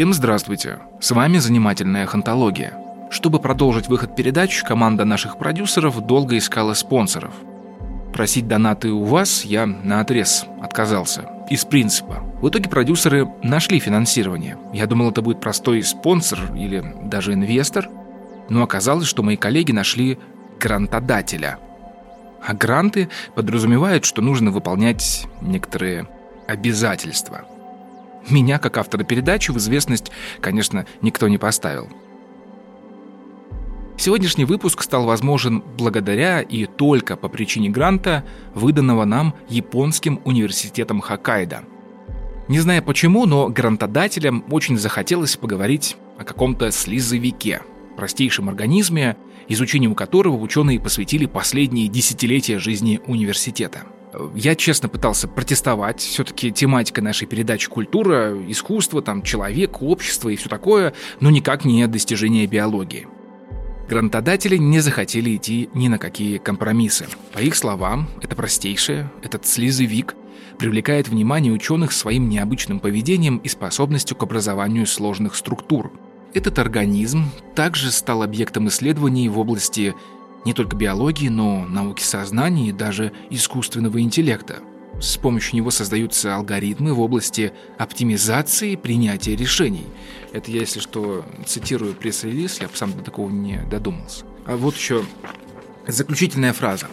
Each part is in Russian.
Всем здравствуйте! С вами «Занимательная хантология». Чтобы продолжить выход передач, команда наших продюсеров долго искала спонсоров. Просить донаты у вас я на отрез отказался. Из принципа. В итоге продюсеры нашли финансирование. Я думал, это будет простой спонсор или даже инвестор. Но оказалось, что мои коллеги нашли грантодателя. А гранты подразумевают, что нужно выполнять некоторые обязательства – меня, как автора передачи, в известность, конечно, никто не поставил. Сегодняшний выпуск стал возможен благодаря и только по причине гранта, выданного нам японским университетом Хоккайдо. Не знаю почему, но грантодателям очень захотелось поговорить о каком-то слизовике, простейшем организме, изучению которого ученые посвятили последние десятилетия жизни университета – я честно пытался протестовать. Все-таки тематика нашей передачи культура, искусство, там, человек, общество и все такое, но никак не достижение биологии. Грантодатели не захотели идти ни на какие компромиссы. По их словам, это простейшее, этот слезовик привлекает внимание ученых своим необычным поведением и способностью к образованию сложных структур. Этот организм также стал объектом исследований в области не только биологии, но науки сознания и даже искусственного интеллекта. С помощью него создаются алгоритмы в области оптимизации принятия решений. Это я, если что, цитирую пресс-релиз, я сам до такого не додумался. А вот еще заключительная фраза.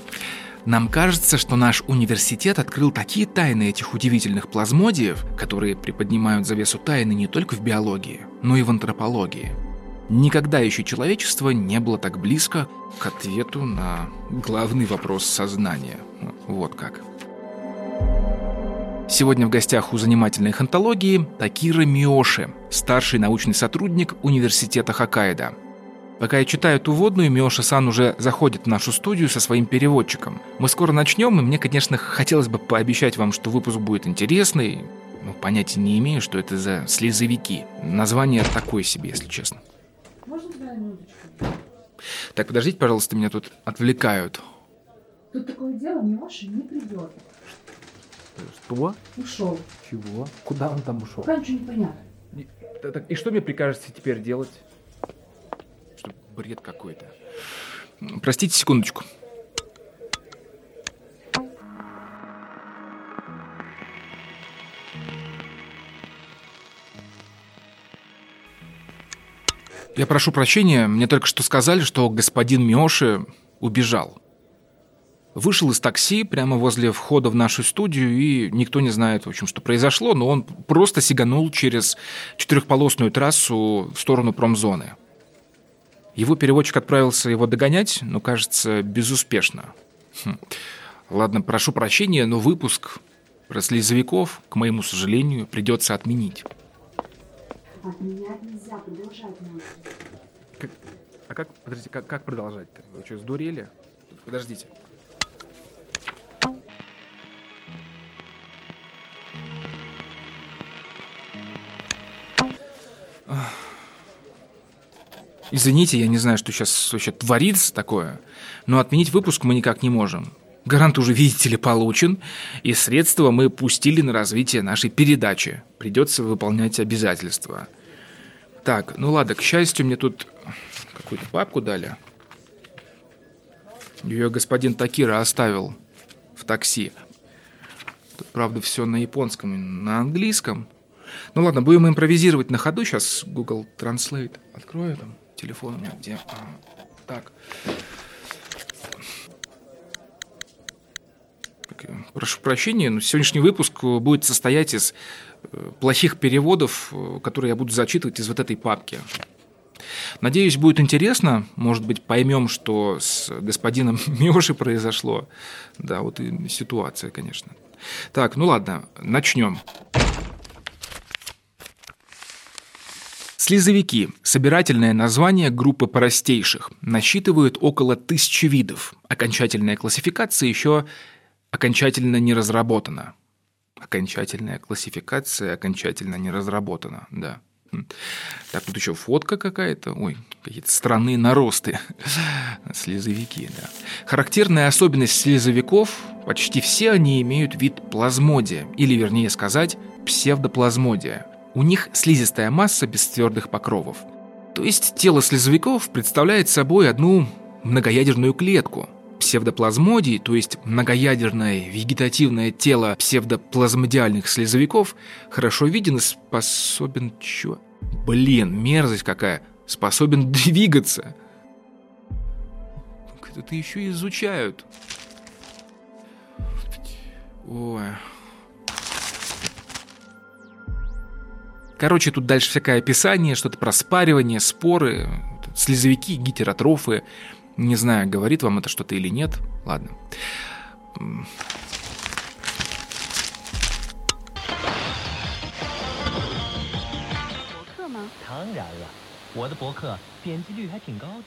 Нам кажется, что наш университет открыл такие тайны этих удивительных плазмодиев, которые приподнимают завесу тайны не только в биологии, но и в антропологии – Никогда еще человечество не было так близко к ответу на главный вопрос сознания. Вот как. Сегодня в гостях у занимательной хантологии Такира Миоши, старший научный сотрудник университета Хоккайдо. Пока я читаю эту вводную, Миоши-сан уже заходит в нашу студию со своим переводчиком. Мы скоро начнем, и мне, конечно, хотелось бы пообещать вам, что выпуск будет интересный. Но понятия не имею, что это за слезовики. Название такое себе, если честно. Так, подождите, пожалуйста, меня тут отвлекают. Тут такое дело, Миоша не придет. Что? Ушел. Чего? Куда он там ушел? Пока ничего не понятно. И, так, и что мне прикажете теперь делать? Что бред какой-то. Простите секундочку. Я прошу прощения, мне только что сказали, что господин Миоши убежал. Вышел из такси прямо возле входа в нашу студию, и никто не знает, в общем, что произошло, но он просто сиганул через четырехполосную трассу в сторону промзоны. Его переводчик отправился его догонять, но, кажется, безуспешно. Хм. Ладно, прошу прощения, но выпуск про слезовиков, к моему сожалению, придется отменить. Отменять нельзя, продолжать. Как, а как, подождите, как, как продолжать-то? Вы что, сдурели? Подождите. Извините, я не знаю, что сейчас вообще творится такое, но отменить выпуск мы никак не можем. Гарант уже, видите ли, получен, и средства мы пустили на развитие нашей передачи. Придется выполнять обязательства. Так, ну ладно, к счастью, мне тут какую-то папку дали. Ее господин Такира оставил в такси. Тут, правда, все на японском и на английском. Ну ладно, будем импровизировать на ходу. Сейчас Google Translate открою там. Телефон у меня где? А, так. Прошу прощения, но сегодняшний выпуск будет состоять из э, плохих переводов, э, которые я буду зачитывать из вот этой папки. Надеюсь, будет интересно. Может быть, поймем, что с господином Миоши произошло. Да, вот и ситуация, конечно. Так, ну ладно, начнем. Слизовики – собирательное название группы простейших. Насчитывают около тысячи видов. Окончательная классификация еще окончательно не разработана. Окончательная классификация окончательно не разработана, да. Так, тут еще фотка какая-то. Ой, какие-то странные наросты. Слезовики, да. Характерная особенность слезовиков – почти все они имеют вид плазмодия, или, вернее сказать, псевдоплазмодия. У них слизистая масса без твердых покровов. То есть тело слезовиков представляет собой одну многоядерную клетку. Псевдоплазмодий, то есть многоядерное вегетативное тело псевдоплазмодиальных слезовиков, хорошо виден и способен... Чё? Блин, мерзость какая! Способен двигаться! Это еще изучают. Ой. Короче, тут дальше всякое описание, что-то про спаривание, споры, слезовики, гетеротрофы. Не знаю, говорит вам это что-то или нет. Ладно.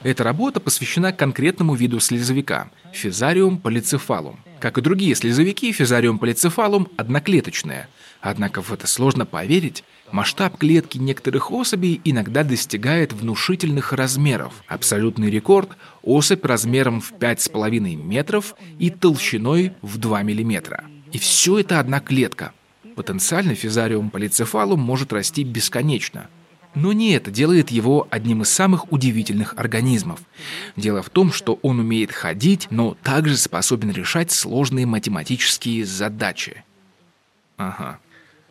Эта работа посвящена конкретному виду слезовика – физариум полицефалум. Как и другие слезовики, физариум полицефалум одноклеточная. Однако в это сложно поверить, масштаб клетки некоторых особей иногда достигает внушительных размеров. Абсолютный рекорд – особь размером в 5,5 метров и толщиной в 2 миллиметра. И все это одна клетка. Потенциально физариум полицефалум может расти бесконечно – но не это делает его одним из самых удивительных организмов. Дело в том, что он умеет ходить, но также способен решать сложные математические задачи. Ага,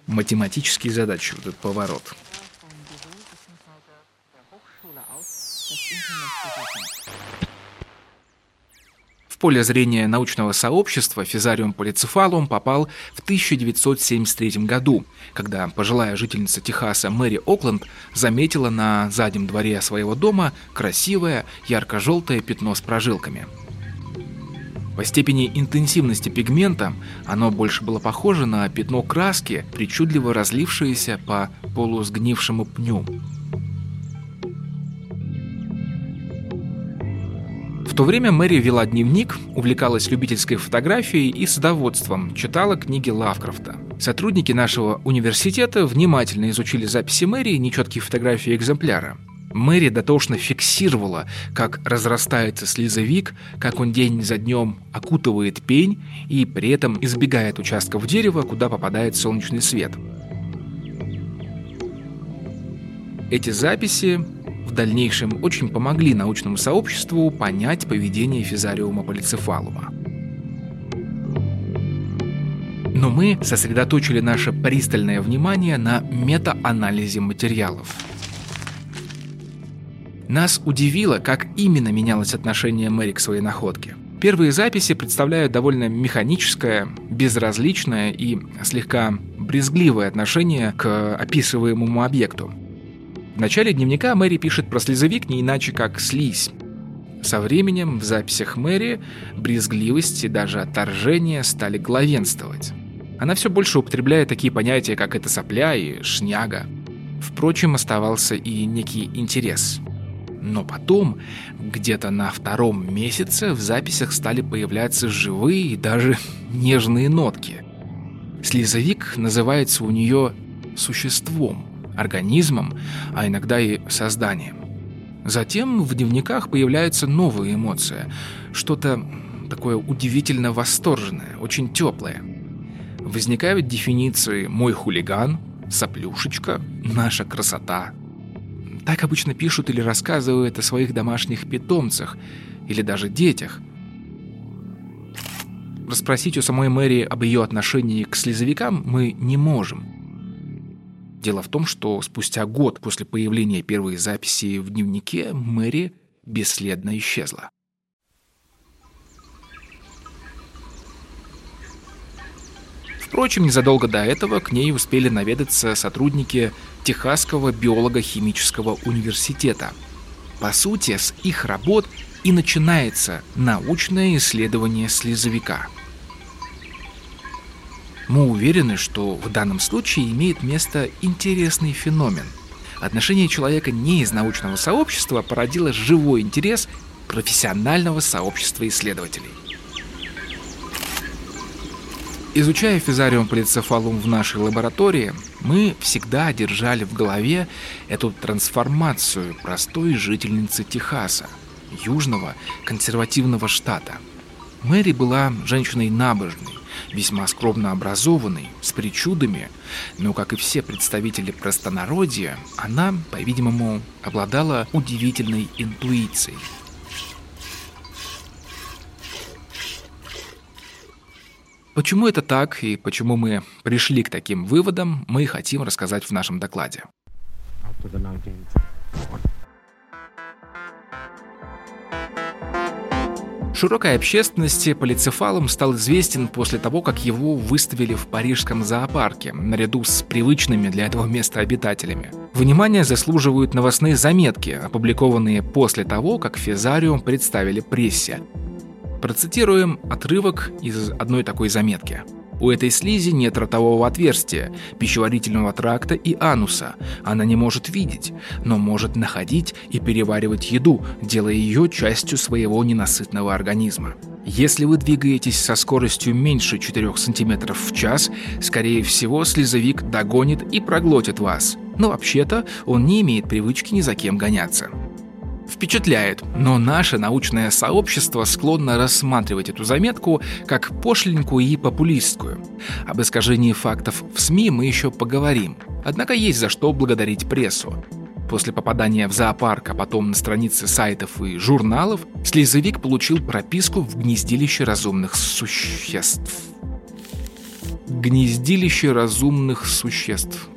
математические задачи, вот этот поворот. поле зрения научного сообщества физариум полицефалум попал в 1973 году, когда пожилая жительница Техаса Мэри Окленд заметила на заднем дворе своего дома красивое ярко-желтое пятно с прожилками. По степени интенсивности пигмента оно больше было похоже на пятно краски, причудливо разлившееся по полусгнившему пню. то время Мэри вела дневник, увлекалась любительской фотографией и садоводством, читала книги Лавкрафта. Сотрудники нашего университета внимательно изучили записи Мэри и нечеткие фотографии экземпляра. Мэри дотошно фиксировала, как разрастается слизовик, как он день за днем окутывает пень и при этом избегает участков дерева, куда попадает солнечный свет. Эти записи в дальнейшем очень помогли научному сообществу понять поведение физариума полицефалума. Но мы сосредоточили наше пристальное внимание на метаанализе материалов. Нас удивило, как именно менялось отношение Мэри к своей находке. Первые записи представляют довольно механическое, безразличное и слегка брезгливое отношение к описываемому объекту. В начале дневника Мэри пишет про слезовик не иначе, как «слизь». Со временем в записях Мэри брезгливость и даже отторжение стали главенствовать. Она все больше употребляет такие понятия, как «это сопля» и «шняга». Впрочем, оставался и некий интерес. Но потом, где-то на втором месяце, в записях стали появляться живые и даже нежные нотки. Слезовик называется у нее «существом», организмом, а иногда и созданием. Затем в дневниках появляется новая эмоция, что-то такое удивительно восторженное, очень теплое. Возникают дефиниции «мой хулиган», «соплюшечка», «наша красота». Так обычно пишут или рассказывают о своих домашних питомцах или даже детях. Расспросить у самой Мэри об ее отношении к слезовикам мы не можем – Дело в том, что спустя год после появления первой записи в дневнике Мэри бесследно исчезла. Впрочем, незадолго до этого к ней успели наведаться сотрудники Техасского биолого-химического университета. По сути, с их работ и начинается научное исследование слезовика – мы уверены, что в данном случае имеет место интересный феномен. Отношение человека не из научного сообщества породило живой интерес профессионального сообщества исследователей. Изучая физариум полицефалум в нашей лаборатории, мы всегда держали в голове эту трансформацию простой жительницы Техаса, южного консервативного штата. Мэри была женщиной набожной, весьма скромно образованной, с причудами, но, как и все представители простонародья, она, по-видимому, обладала удивительной интуицией. Почему это так и почему мы пришли к таким выводам, мы хотим рассказать в нашем докладе. Широкой общественности полицефалом стал известен после того, как его выставили в парижском зоопарке, наряду с привычными для этого места обитателями. Внимание заслуживают новостные заметки, опубликованные после того, как Физариум представили прессе. Процитируем отрывок из одной такой заметки. У этой слизи нет ротового отверстия, пищеварительного тракта и ануса. Она не может видеть, но может находить и переваривать еду, делая ее частью своего ненасытного организма. Если вы двигаетесь со скоростью меньше 4 см в час, скорее всего, слезовик догонит и проглотит вас. Но вообще-то он не имеет привычки ни за кем гоняться впечатляет, но наше научное сообщество склонно рассматривать эту заметку как пошленькую и популистскую. Об искажении фактов в СМИ мы еще поговорим. Однако есть за что благодарить прессу. После попадания в зоопарк, а потом на страницы сайтов и журналов, слезовик получил прописку в гнездилище разумных существ. Гнездилище разумных существ.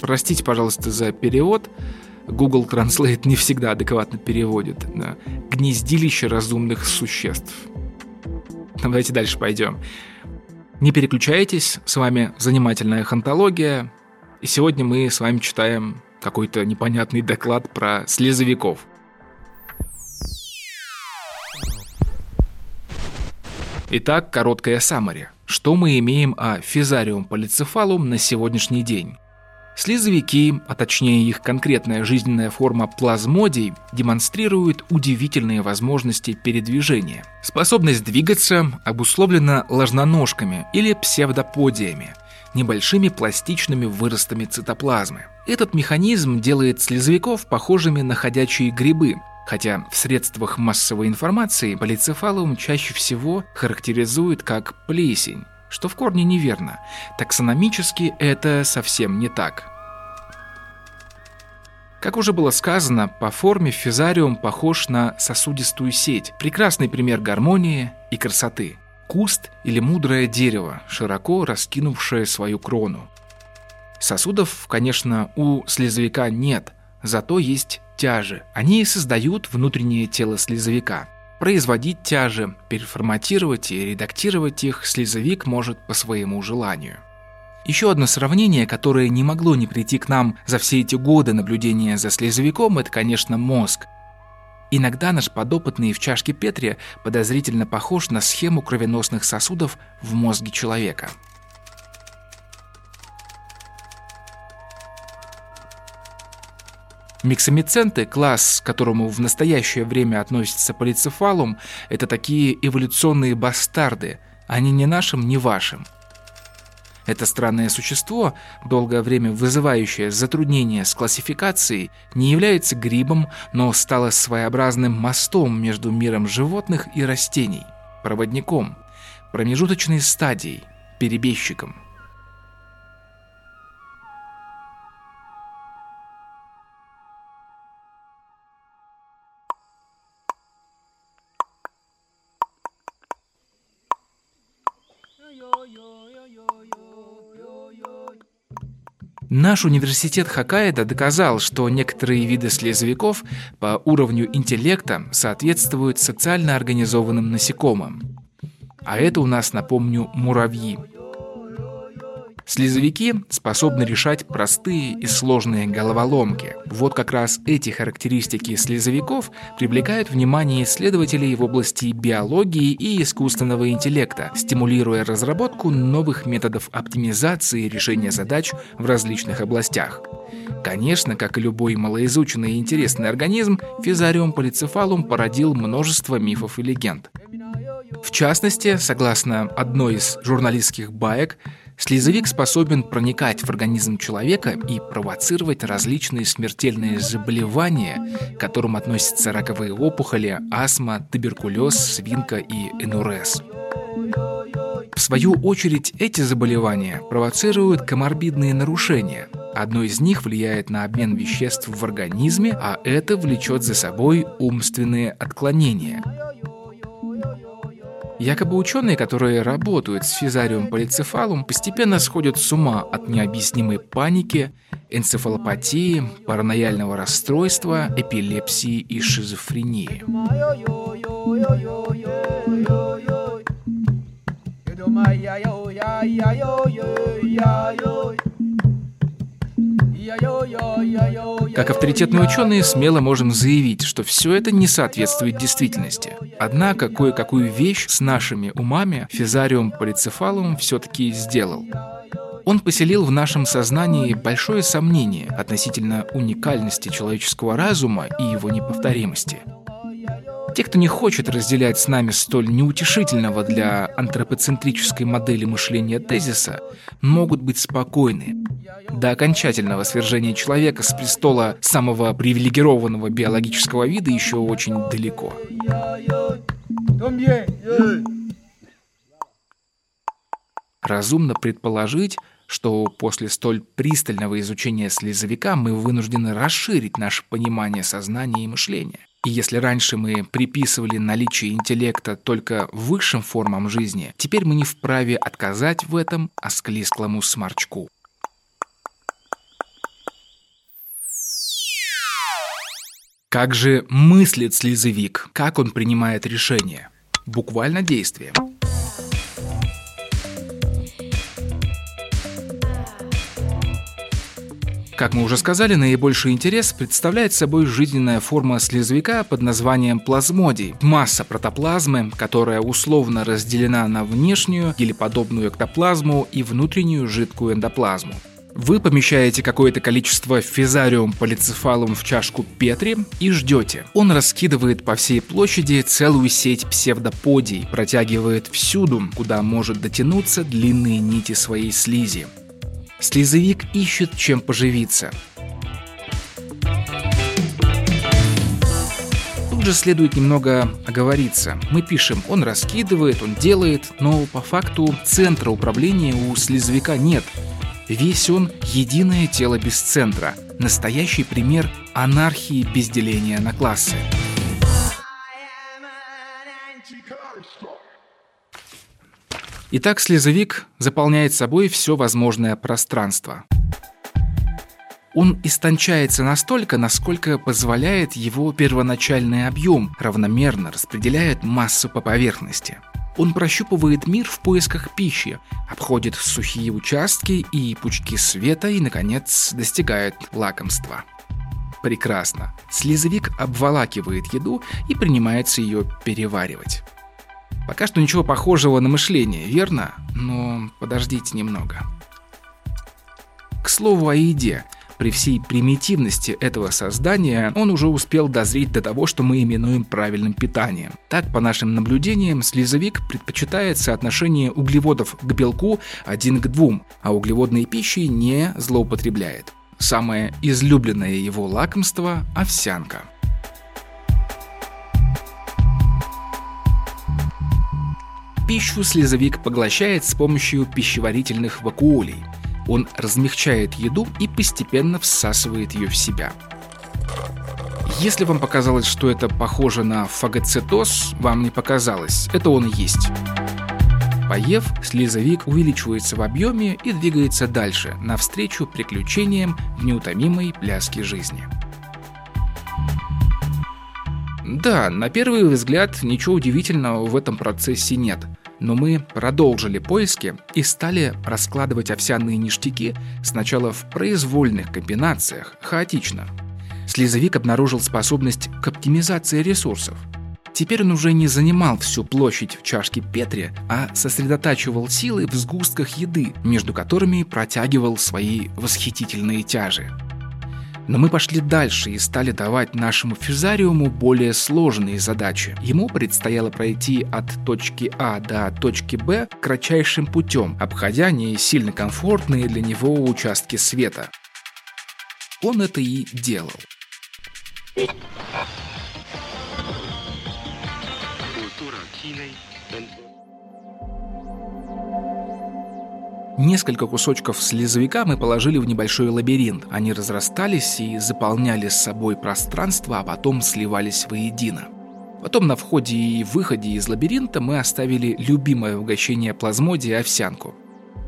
Простите, пожалуйста, за перевод – Google Translate не всегда адекватно переводит. на Гнездилище разумных существ. Давайте дальше пойдем. Не переключайтесь, с вами занимательная хантология, и сегодня мы с вами читаем какой-то непонятный доклад про слезовиков. Итак, короткая саммари. Что мы имеем о физариум полицефалум на сегодняшний день? Слизовики, а точнее их конкретная жизненная форма плазмодий, демонстрируют удивительные возможности передвижения. Способность двигаться обусловлена ложноножками или псевдоподиями, небольшими пластичными выростами цитоплазмы. Этот механизм делает слезовиков похожими на ходячие грибы, хотя в средствах массовой информации полицефалум чаще всего характеризуют как плесень, что в корне неверно. Таксономически это совсем не так. Как уже было сказано, по форме физариум похож на сосудистую сеть, прекрасный пример гармонии и красоты. Куст или мудрое дерево, широко раскинувшее свою крону. Сосудов, конечно, у слезовика нет, зато есть тяжи. Они создают внутреннее тело слезовика – Производить тяжи, переформатировать и редактировать их слезовик может по своему желанию. Еще одно сравнение, которое не могло не прийти к нам за все эти годы наблюдения за слезовиком, это, конечно, мозг. Иногда наш подопытный в чашке Петри подозрительно похож на схему кровеносных сосудов в мозге человека – Миксомиценты, класс, к которому в настоящее время относится полицефалум, это такие эволюционные бастарды, они ни нашим, ни вашим. Это странное существо, долгое время вызывающее затруднения с классификацией, не является грибом, но стало своеобразным мостом между миром животных и растений, проводником, промежуточной стадией, перебежчиком – Наш университет Хоккайдо доказал, что некоторые виды слезовиков по уровню интеллекта соответствуют социально организованным насекомым. А это у нас, напомню, муравьи – Слезовики способны решать простые и сложные головоломки. Вот как раз эти характеристики слезовиков привлекают внимание исследователей в области биологии и искусственного интеллекта, стимулируя разработку новых методов оптимизации решения задач в различных областях. Конечно, как и любой малоизученный и интересный организм, физариум полицефалум породил множество мифов и легенд. В частности, согласно одной из журналистских баек, Слезовик способен проникать в организм человека и провоцировать различные смертельные заболевания, к которым относятся раковые опухоли, астма, туберкулез, свинка и энурез. В свою очередь, эти заболевания провоцируют коморбидные нарушения. Одно из них влияет на обмен веществ в организме, а это влечет за собой умственные отклонения. Якобы ученые, которые работают с физариум полицефалум, постепенно сходят с ума от необъяснимой паники, энцефалопатии, паранояльного расстройства, эпилепсии и шизофрении. Как авторитетные ученые смело можем заявить, что все это не соответствует действительности. Однако кое-какую вещь с нашими умами физариум полицефалум все-таки сделал. Он поселил в нашем сознании большое сомнение относительно уникальности человеческого разума и его неповторимости – те, кто не хочет разделять с нами столь неутешительного для антропоцентрической модели мышления тезиса, могут быть спокойны. До окончательного свержения человека с престола самого привилегированного биологического вида еще очень далеко. Разумно предположить, что после столь пристального изучения слезовика мы вынуждены расширить наше понимание сознания и мышления. И если раньше мы приписывали наличие интеллекта только высшим формам жизни, теперь мы не вправе отказать в этом осклизклому сморчку. Как же мыслит слезовик? Как он принимает решения? Буквально действием. Как мы уже сказали, наибольший интерес представляет собой жизненная форма слезовика под названием плазмодий. Масса протоплазмы, которая условно разделена на внешнюю, гелеподобную эктоплазму и внутреннюю жидкую эндоплазму. Вы помещаете какое-то количество физариум полицефалум в чашку Петри и ждете. Он раскидывает по всей площади целую сеть псевдоподий, протягивает всюду, куда может дотянуться длинные нити своей слизи. Слезовик ищет чем поживиться. Тут же следует немного оговориться. Мы пишем, он раскидывает, он делает, но по факту центра управления у слезовика нет. Весь он единое тело без центра. Настоящий пример анархии без деления на классы. Итак, слезовик заполняет собой все возможное пространство. Он истончается настолько, насколько позволяет его первоначальный объем, равномерно распределяет массу по поверхности. Он прощупывает мир в поисках пищи, обходит сухие участки и пучки света и, наконец, достигает лакомства. Прекрасно. Слезовик обволакивает еду и принимается ее переваривать. Пока что ничего похожего на мышление, верно? Но подождите немного. К слову о еде. При всей примитивности этого создания он уже успел дозреть до того, что мы именуем правильным питанием. Так, по нашим наблюдениям, слезовик предпочитает соотношение углеводов к белку 1 к 2, а углеводной пищи не злоупотребляет. Самое излюбленное его лакомство – овсянка – Пищу слезовик поглощает с помощью пищеварительных вакуолей. Он размягчает еду и постепенно всасывает ее в себя. Если вам показалось, что это похоже на фагоцитоз, вам не показалось, это он и есть. Поев, слезовик увеличивается в объеме и двигается дальше, навстречу приключениям в неутомимой пляске жизни. Да, на первый взгляд ничего удивительного в этом процессе нет. Но мы продолжили поиски и стали раскладывать овсяные ништяки сначала в произвольных комбинациях, хаотично. Слезовик обнаружил способность к оптимизации ресурсов. Теперь он уже не занимал всю площадь в чашке Петри, а сосредотачивал силы в сгустках еды, между которыми протягивал свои восхитительные тяжи. Но мы пошли дальше и стали давать нашему фюзариуму более сложные задачи. Ему предстояло пройти от точки А до точки Б кратчайшим путем, обходя не сильно комфортные для него участки света. Он это и делал. Несколько кусочков слезовика мы положили в небольшой лабиринт. Они разрастались и заполняли с собой пространство, а потом сливались воедино. Потом на входе и выходе из лабиринта мы оставили любимое угощение плазмодии овсянку.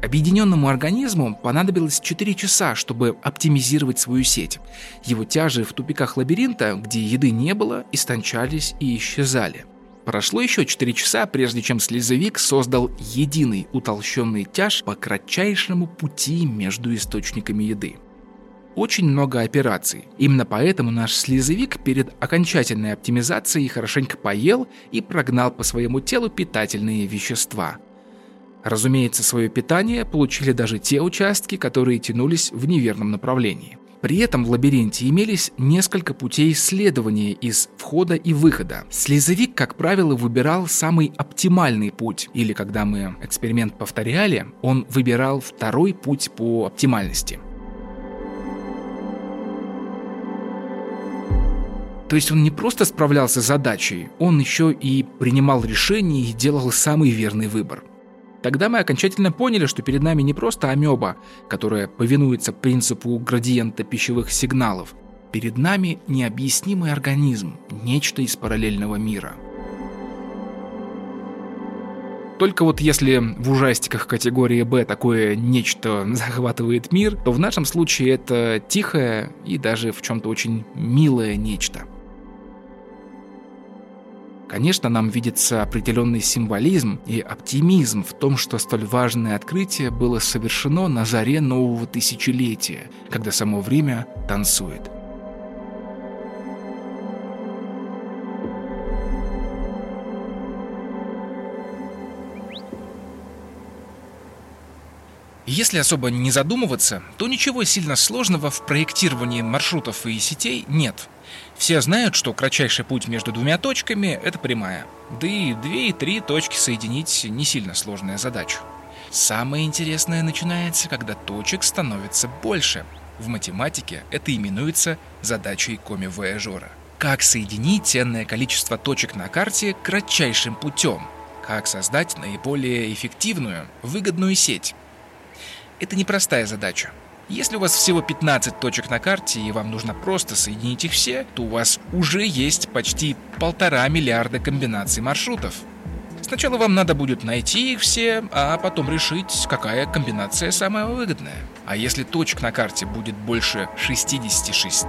Объединенному организму понадобилось 4 часа, чтобы оптимизировать свою сеть. Его тяжи в тупиках лабиринта, где еды не было, истончались и исчезали. Прошло еще 4 часа, прежде чем слезовик создал единый утолщенный тяж по кратчайшему пути между источниками еды. Очень много операций. Именно поэтому наш слезовик перед окончательной оптимизацией хорошенько поел и прогнал по своему телу питательные вещества. Разумеется, свое питание получили даже те участки, которые тянулись в неверном направлении. При этом в лабиринте имелись несколько путей исследования из входа и выхода. Слезовик, как правило, выбирал самый оптимальный путь, или когда мы эксперимент повторяли, он выбирал второй путь по оптимальности. То есть он не просто справлялся с задачей, он еще и принимал решения и делал самый верный выбор. Тогда мы окончательно поняли, что перед нами не просто амеба, которая повинуется принципу градиента пищевых сигналов. Перед нами необъяснимый организм, нечто из параллельного мира. Только вот если в ужастиках категории Б такое нечто захватывает мир, то в нашем случае это тихое и даже в чем-то очень милое нечто – Конечно, нам видится определенный символизм и оптимизм в том, что столь важное открытие было совершено на заре нового тысячелетия, когда само время танцует. Если особо не задумываться, то ничего сильно сложного в проектировании маршрутов и сетей нет – все знают, что кратчайший путь между двумя точками – это прямая. Да и две и три точки соединить не сильно сложная задача. Самое интересное начинается, когда точек становится больше. В математике это именуется задачей коми-вояжера. Как соединить ценное количество точек на карте кратчайшим путем? Как создать наиболее эффективную, выгодную сеть? Это непростая задача. Если у вас всего 15 точек на карте и вам нужно просто соединить их все, то у вас уже есть почти полтора миллиарда комбинаций маршрутов. Сначала вам надо будет найти их все, а потом решить, какая комбинация самая выгодная. А если точек на карте будет больше 66,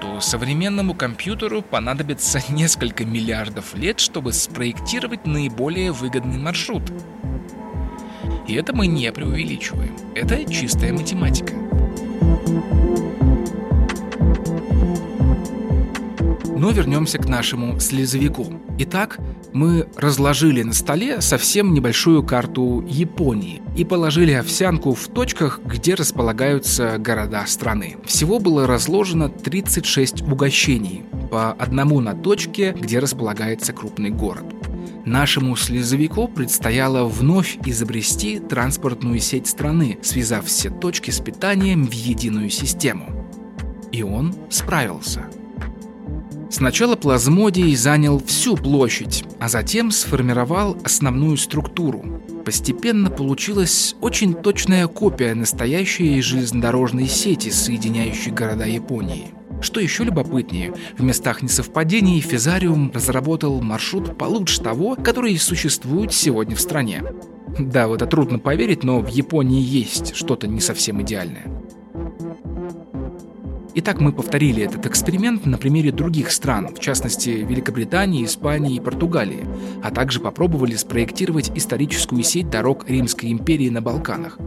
то современному компьютеру понадобится несколько миллиардов лет, чтобы спроектировать наиболее выгодный маршрут. И это мы не преувеличиваем. Это чистая математика. Но вернемся к нашему слезовику. Итак, мы разложили на столе совсем небольшую карту Японии и положили овсянку в точках, где располагаются города страны. Всего было разложено 36 угощений, по одному на точке, где располагается крупный город. Нашему слезовику предстояло вновь изобрести транспортную сеть страны, связав все точки с питанием в единую систему. И он справился. Сначала плазмодий занял всю площадь, а затем сформировал основную структуру. Постепенно получилась очень точная копия настоящей железнодорожной сети, соединяющей города Японии. Что еще любопытнее, в местах несовпадений Физариум разработал маршрут получше того, который существует сегодня в стране. Да, в это трудно поверить, но в Японии есть что-то не совсем идеальное. Итак, мы повторили этот эксперимент на примере других стран, в частности Великобритании, Испании и Португалии, а также попробовали спроектировать историческую сеть дорог Римской империи на Балканах.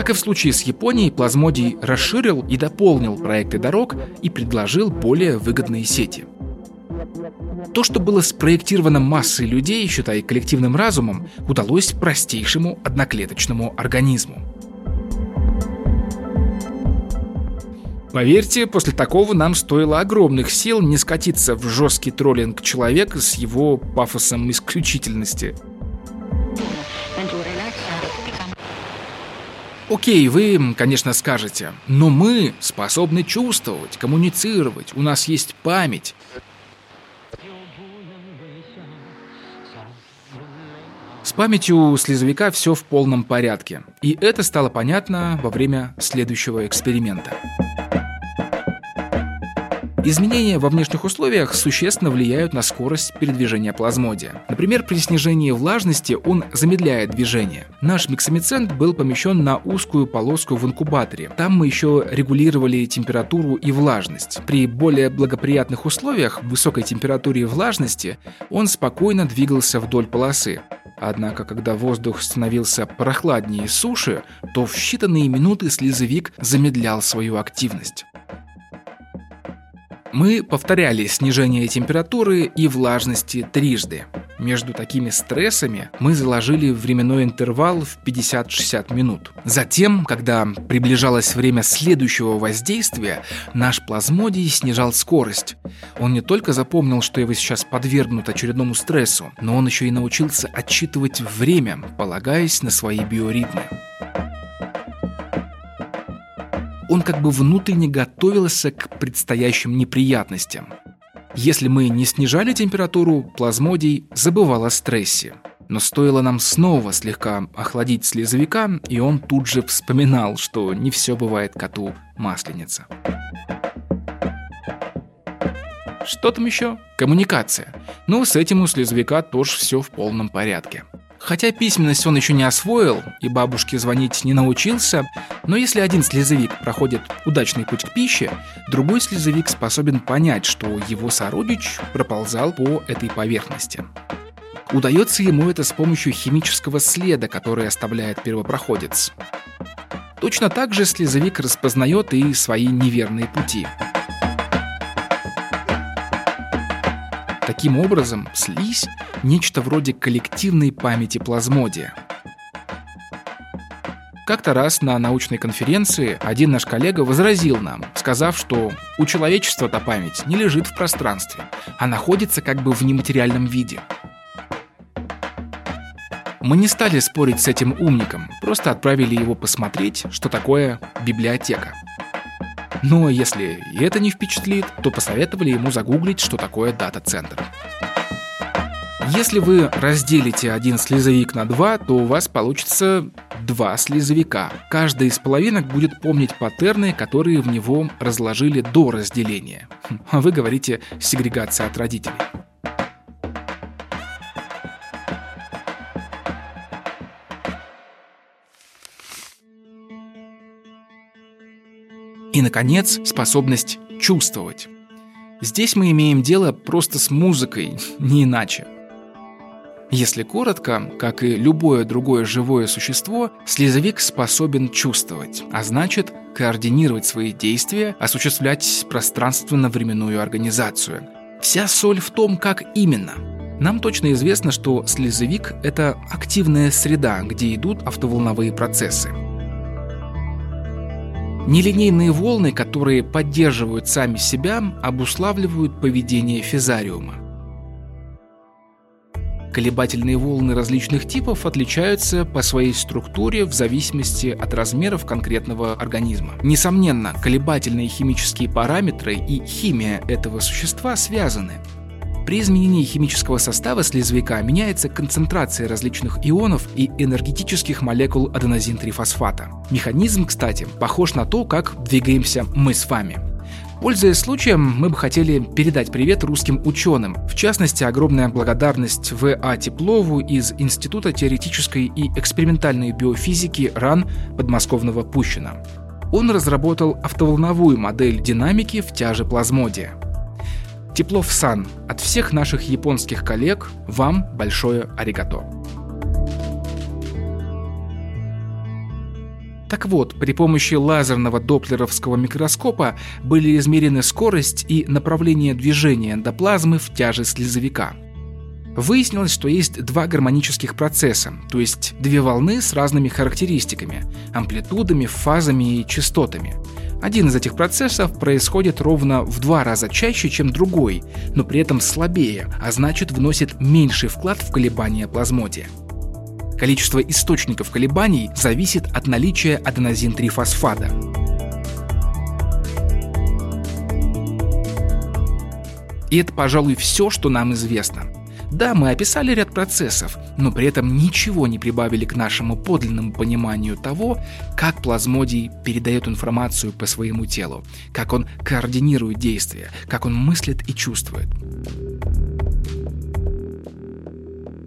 Как и в случае с Японией, Плазмодий расширил и дополнил проекты дорог и предложил более выгодные сети. То, что было спроектировано массой людей, считай коллективным разумом, удалось простейшему одноклеточному организму. Поверьте, после такого нам стоило огромных сил не скатиться в жесткий троллинг человека с его пафосом исключительности. Окей, вы, конечно, скажете, но мы способны чувствовать, коммуницировать, у нас есть память. С памятью слезовика все в полном порядке. И это стало понятно во время следующего эксперимента. Изменения во внешних условиях существенно влияют на скорость передвижения плазмодия. Например, при снижении влажности он замедляет движение. Наш миксомицент был помещен на узкую полоску в инкубаторе. Там мы еще регулировали температуру и влажность. При более благоприятных условиях, высокой температуре и влажности, он спокойно двигался вдоль полосы. Однако, когда воздух становился прохладнее суши, то в считанные минуты слезовик замедлял свою активность. Мы повторяли снижение температуры и влажности трижды. Между такими стрессами мы заложили временной интервал в 50-60 минут. Затем, когда приближалось время следующего воздействия, наш плазмодий снижал скорость. Он не только запомнил, что его сейчас подвергнут очередному стрессу, но он еще и научился отчитывать время, полагаясь на свои биоритмы. Он как бы внутренне готовился к предстоящим неприятностям. Если мы не снижали температуру, плазмодий забывал о стрессе. Но стоило нам снова слегка охладить слезовика, и он тут же вспоминал, что не все бывает коту масленица. Что там еще? Коммуникация. Ну, с этим у слезовика тоже все в полном порядке. Хотя письменность он еще не освоил и бабушке звонить не научился, но если один слезовик проходит удачный путь к пище, другой слезовик способен понять, что его сородич проползал по этой поверхности. Удается ему это с помощью химического следа, который оставляет первопроходец. Точно так же слезовик распознает и свои неверные пути. Таким образом, слизь – нечто вроде коллективной памяти плазмодия. Как-то раз на научной конференции один наш коллега возразил нам, сказав, что у человечества-то память не лежит в пространстве, а находится как бы в нематериальном виде. Мы не стали спорить с этим умником, просто отправили его посмотреть, что такое библиотека – но если и это не впечатлит, то посоветовали ему загуглить, что такое дата-центр. Если вы разделите один слезовик на два, то у вас получится два слезовика. Каждый из половинок будет помнить паттерны, которые в него разложили до разделения. А вы говорите сегрегация от родителей. И, наконец, способность чувствовать. Здесь мы имеем дело просто с музыкой, не иначе. Если коротко, как и любое другое живое существо, слезовик способен чувствовать, а значит координировать свои действия, осуществлять пространственно-временную организацию. Вся соль в том, как именно. Нам точно известно, что слезовик – это активная среда, где идут автоволновые процессы. Нелинейные волны, которые поддерживают сами себя, обуславливают поведение физариума. Колебательные волны различных типов отличаются по своей структуре в зависимости от размеров конкретного организма. Несомненно, колебательные химические параметры и химия этого существа связаны. При изменении химического состава слезовика меняется концентрация различных ионов и энергетических молекул аденозин-трифосфата. Механизм, кстати, похож на то, как двигаемся мы с вами. Пользуясь случаем, мы бы хотели передать привет русским ученым. В частности, огромная благодарность В.А. Теплову из Института теоретической и экспериментальной биофизики РАН подмосковного Пущина. Он разработал автоволновую модель динамики в тяже плазмодия. Теплов-сан, от всех наших японских коллег вам большое аригато. Так вот, при помощи лазерного доплеровского микроскопа были измерены скорость и направление движения эндоплазмы в тяже слезовика. Выяснилось, что есть два гармонических процесса, то есть две волны с разными характеристиками – амплитудами, фазами и частотами – один из этих процессов происходит ровно в два раза чаще, чем другой, но при этом слабее, а значит вносит меньший вклад в колебания плазмодия. Количество источников колебаний зависит от наличия аденозин-3-фосфата. И это, пожалуй, все, что нам известно. Да, мы описали ряд процессов, но при этом ничего не прибавили к нашему подлинному пониманию того, как плазмодий передает информацию по своему телу, как он координирует действия, как он мыслит и чувствует.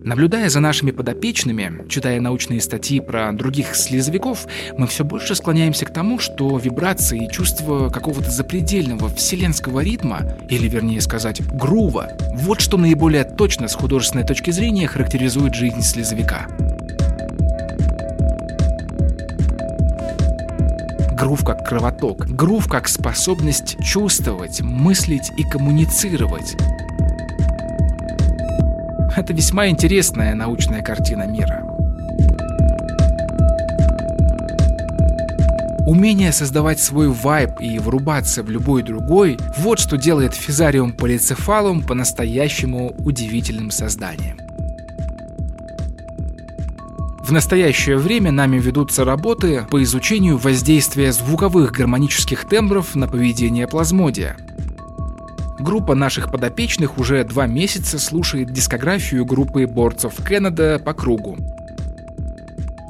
Наблюдая за нашими подопечными, читая научные статьи про других слезовиков, мы все больше склоняемся к тому, что вибрации и чувство какого-то запредельного вселенского ритма, или вернее сказать, грува, вот что наиболее точно с художественной точки зрения характеризует жизнь слезовика. Грув как кровоток, грув как способность чувствовать, мыслить и коммуницировать. Это весьма интересная научная картина мира. Умение создавать свой вайб и врубаться в любой другой – вот что делает физариум полицефалум по-настоящему удивительным созданием. В настоящее время нами ведутся работы по изучению воздействия звуковых гармонических тембров на поведение плазмодия – Группа наших подопечных уже два месяца слушает дискографию группы борцев Кеннеда по кругу.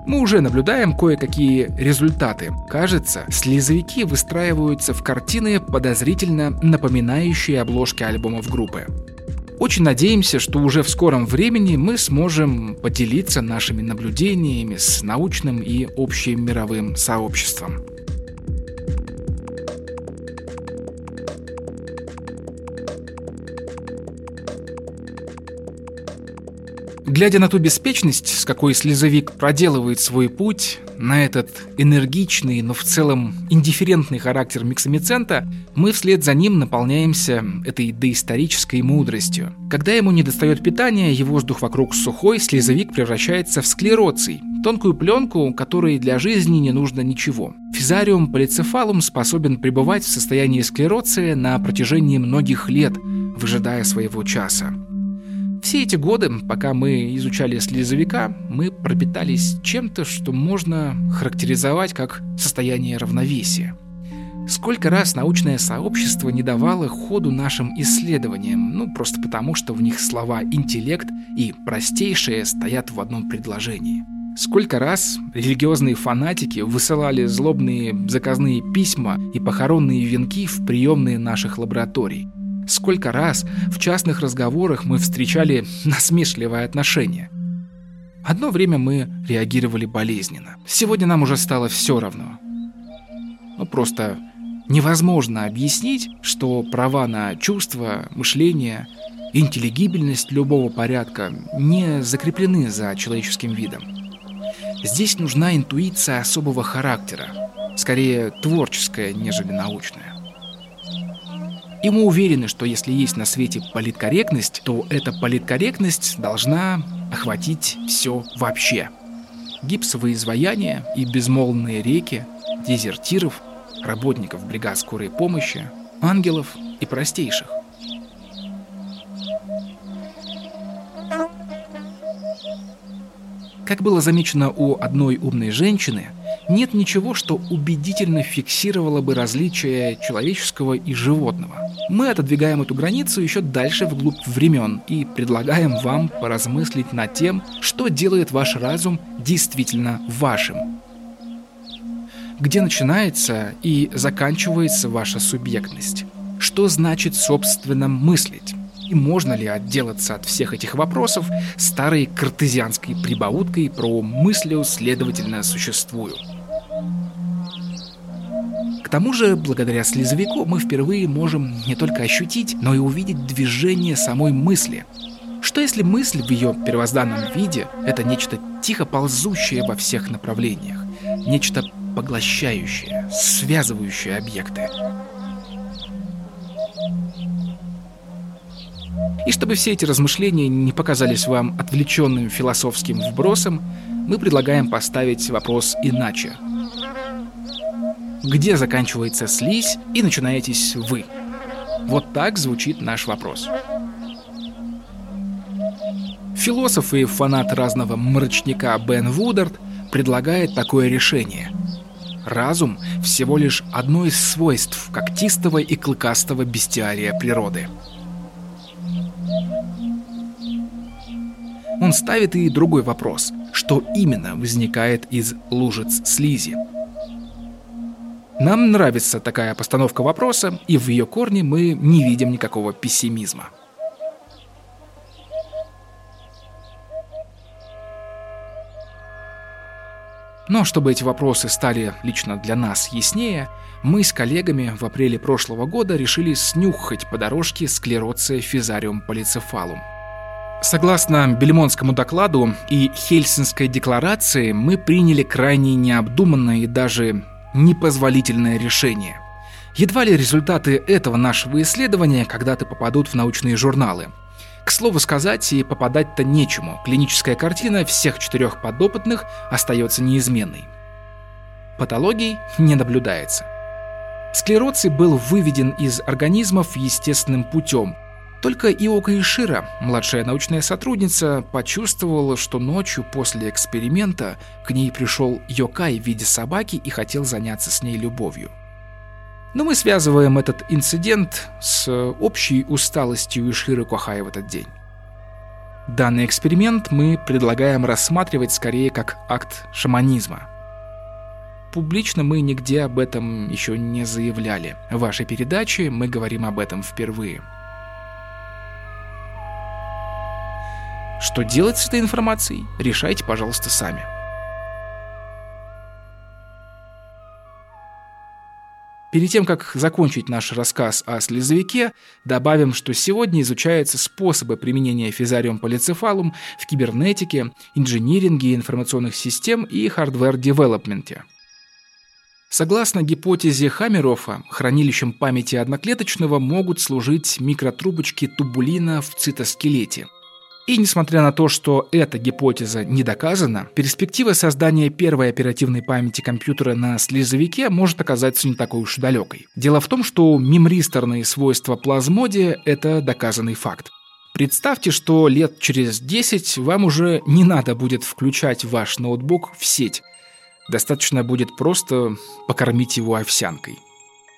Мы уже наблюдаем кое-какие результаты. Кажется, слезовики выстраиваются в картины, подозрительно напоминающие обложки альбомов группы. Очень надеемся, что уже в скором времени мы сможем поделиться нашими наблюдениями с научным и общим мировым сообществом. Глядя на ту беспечность, с какой слезовик проделывает свой путь, на этот энергичный, но в целом индифферентный характер миксомицента, мы вслед за ним наполняемся этой доисторической мудростью. Когда ему недостает питания и воздух вокруг сухой, слезовик превращается в склероций, тонкую пленку, которой для жизни не нужно ничего. Физариум полицефалум способен пребывать в состоянии склероции на протяжении многих лет, выжидая своего часа. Все эти годы, пока мы изучали слезовика, мы пропитались чем-то, что можно характеризовать как состояние равновесия. Сколько раз научное сообщество не давало ходу нашим исследованиям, ну просто потому, что в них слова «интеллект» и «простейшее» стоят в одном предложении. Сколько раз религиозные фанатики высылали злобные заказные письма и похоронные венки в приемные наших лабораторий – Сколько раз в частных разговорах мы встречали насмешливое отношение. Одно время мы реагировали болезненно. Сегодня нам уже стало все равно. Ну, просто невозможно объяснить, что права на чувства, мышление, интеллигибельность любого порядка не закреплены за человеческим видом. Здесь нужна интуиция особого характера, скорее творческая, нежели научная. И мы уверены, что если есть на свете политкорректность, то эта политкорректность должна охватить все вообще. Гипсовые изваяния и безмолвные реки, дезертиров, работников бригад скорой помощи, ангелов и простейших. Как было замечено у одной умной женщины, нет ничего, что убедительно фиксировало бы различие человеческого и животного. Мы отодвигаем эту границу еще дальше вглубь времен и предлагаем вам поразмыслить над тем, что делает ваш разум действительно вашим. Где начинается и заканчивается ваша субъектность? Что значит собственно мыслить? И можно ли отделаться от всех этих вопросов старой картезианской прибауткой про «мыслю, следовательно, существую»? тому же, благодаря слезовику мы впервые можем не только ощутить, но и увидеть движение самой мысли. Что если мысль в ее первозданном виде – это нечто тихо ползущее во всех направлениях, нечто поглощающее, связывающее объекты? И чтобы все эти размышления не показались вам отвлеченным философским вбросом, мы предлагаем поставить вопрос иначе – где заканчивается слизь и начинаетесь вы? Вот так звучит наш вопрос. Философ и фанат разного мрачника Бен Вудард предлагает такое решение. Разум – всего лишь одно из свойств когтистого и клыкастого бестиария природы – он ставит и другой вопрос. Что именно возникает из лужиц слизи? Нам нравится такая постановка вопроса, и в ее корне мы не видим никакого пессимизма. Но чтобы эти вопросы стали лично для нас яснее, мы с коллегами в апреле прошлого года решили снюхать по дорожке склероция физариум полицефалум. Согласно Бельмонскому докладу и Хельсинской декларации, мы приняли крайне необдуманное и даже непозволительное решение. Едва ли результаты этого нашего исследования когда-то попадут в научные журналы – к слову сказать, и попадать-то нечему. Клиническая картина всех четырех подопытных остается неизменной. Патологий не наблюдается. Склероций был выведен из организмов естественным путем. Только Иока Ишира, младшая научная сотрудница, почувствовала, что ночью после эксперимента к ней пришел Йокай в виде собаки и хотел заняться с ней любовью. Но мы связываем этот инцидент с общей усталостью Иширы Кохая в этот день. Данный эксперимент мы предлагаем рассматривать скорее как акт шаманизма. Публично мы нигде об этом еще не заявляли. В вашей передаче мы говорим об этом впервые. Что делать с этой информацией, решайте, пожалуйста, сами. Перед тем, как закончить наш рассказ о слизевике, добавим, что сегодня изучаются способы применения Physarum polycephalum в кибернетике, инжиниринге информационных систем и hardware development е. Согласно гипотезе Хаммерофа, хранилищем памяти одноклеточного могут служить микротрубочки тубулина в цитоскелете – и несмотря на то, что эта гипотеза не доказана, перспектива создания первой оперативной памяти компьютера на слезовике может оказаться не такой уж далекой. Дело в том, что мемристорные свойства плазмодия – это доказанный факт. Представьте, что лет через 10 вам уже не надо будет включать ваш ноутбук в сеть. Достаточно будет просто покормить его овсянкой.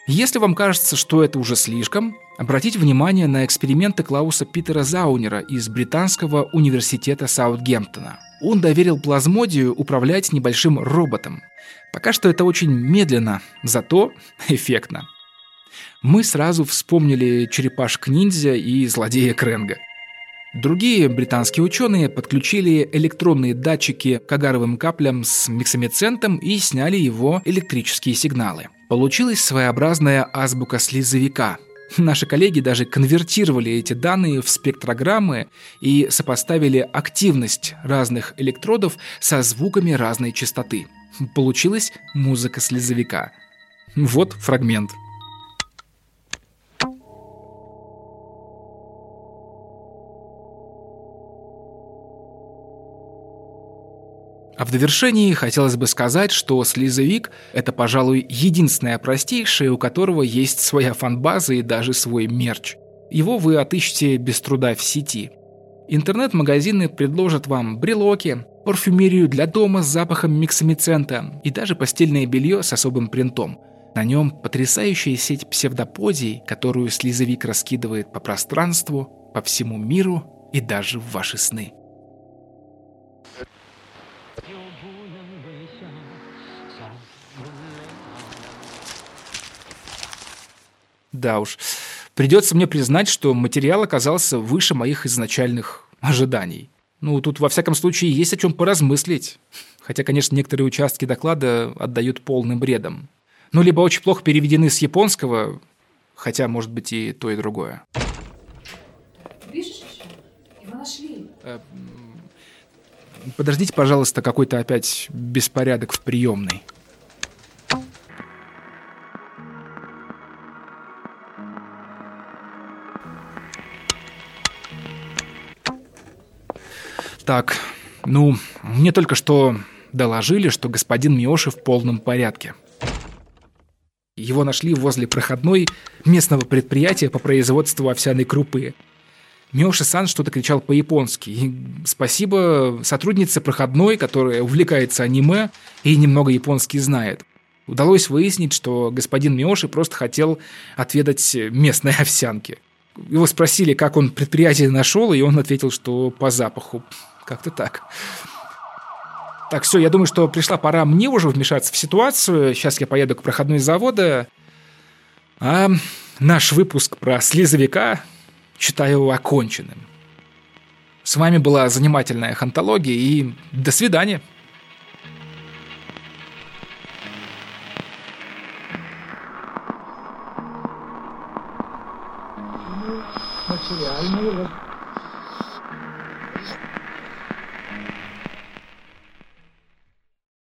Если вам кажется, что это уже слишком, обратите внимание на эксперименты Клауса Питера Заунера из Британского университета Саутгемптона. Он доверил плазмодию управлять небольшим роботом. Пока что это очень медленно, зато эффектно. Мы сразу вспомнили черепашек-ниндзя и злодея Кренга. Другие британские ученые подключили электронные датчики к агаровым каплям с миксомицентом и сняли его электрические сигналы. Получилась своеобразная азбука слезовика. Наши коллеги даже конвертировали эти данные в спектрограммы и сопоставили активность разных электродов со звуками разной частоты. Получилась музыка слезовика. Вот фрагмент. А в довершении хотелось бы сказать, что слезовик — это, пожалуй, единственное простейшее, у которого есть своя фанбаза и даже свой мерч. Его вы отыщете без труда в сети. Интернет-магазины предложат вам брелоки, парфюмерию для дома с запахом миксомицента и даже постельное белье с особым принтом. На нем потрясающая сеть псевдоподий, которую слезовик раскидывает по пространству, по всему миру и даже в ваши сны. Да уж, придется мне признать, что материал оказался выше моих изначальных ожиданий. Ну, тут во всяком случае есть о чем поразмыслить. Хотя, конечно, некоторые участки доклада отдают полным бредом. Ну, либо очень плохо переведены с японского, хотя, может быть, и то, и другое. Пишешь еще? Его нашли. Э, подождите, пожалуйста, какой-то опять беспорядок в приемной. Так, ну, мне только что доложили, что господин Миоши в полном порядке. Его нашли возле проходной местного предприятия по производству овсяной крупы. Миоши-сан что-то кричал по-японски. И спасибо сотруднице проходной, которая увлекается аниме и немного японский знает. Удалось выяснить, что господин Миоши просто хотел отведать местной овсянки. Его спросили, как он предприятие нашел, и он ответил, что по запаху. Как-то так. Так, все, я думаю, что пришла пора мне уже вмешаться в ситуацию. Сейчас я поеду к проходной завода. А наш выпуск про слезовика считаю оконченным. С вами была занимательная хантология и до свидания. материальную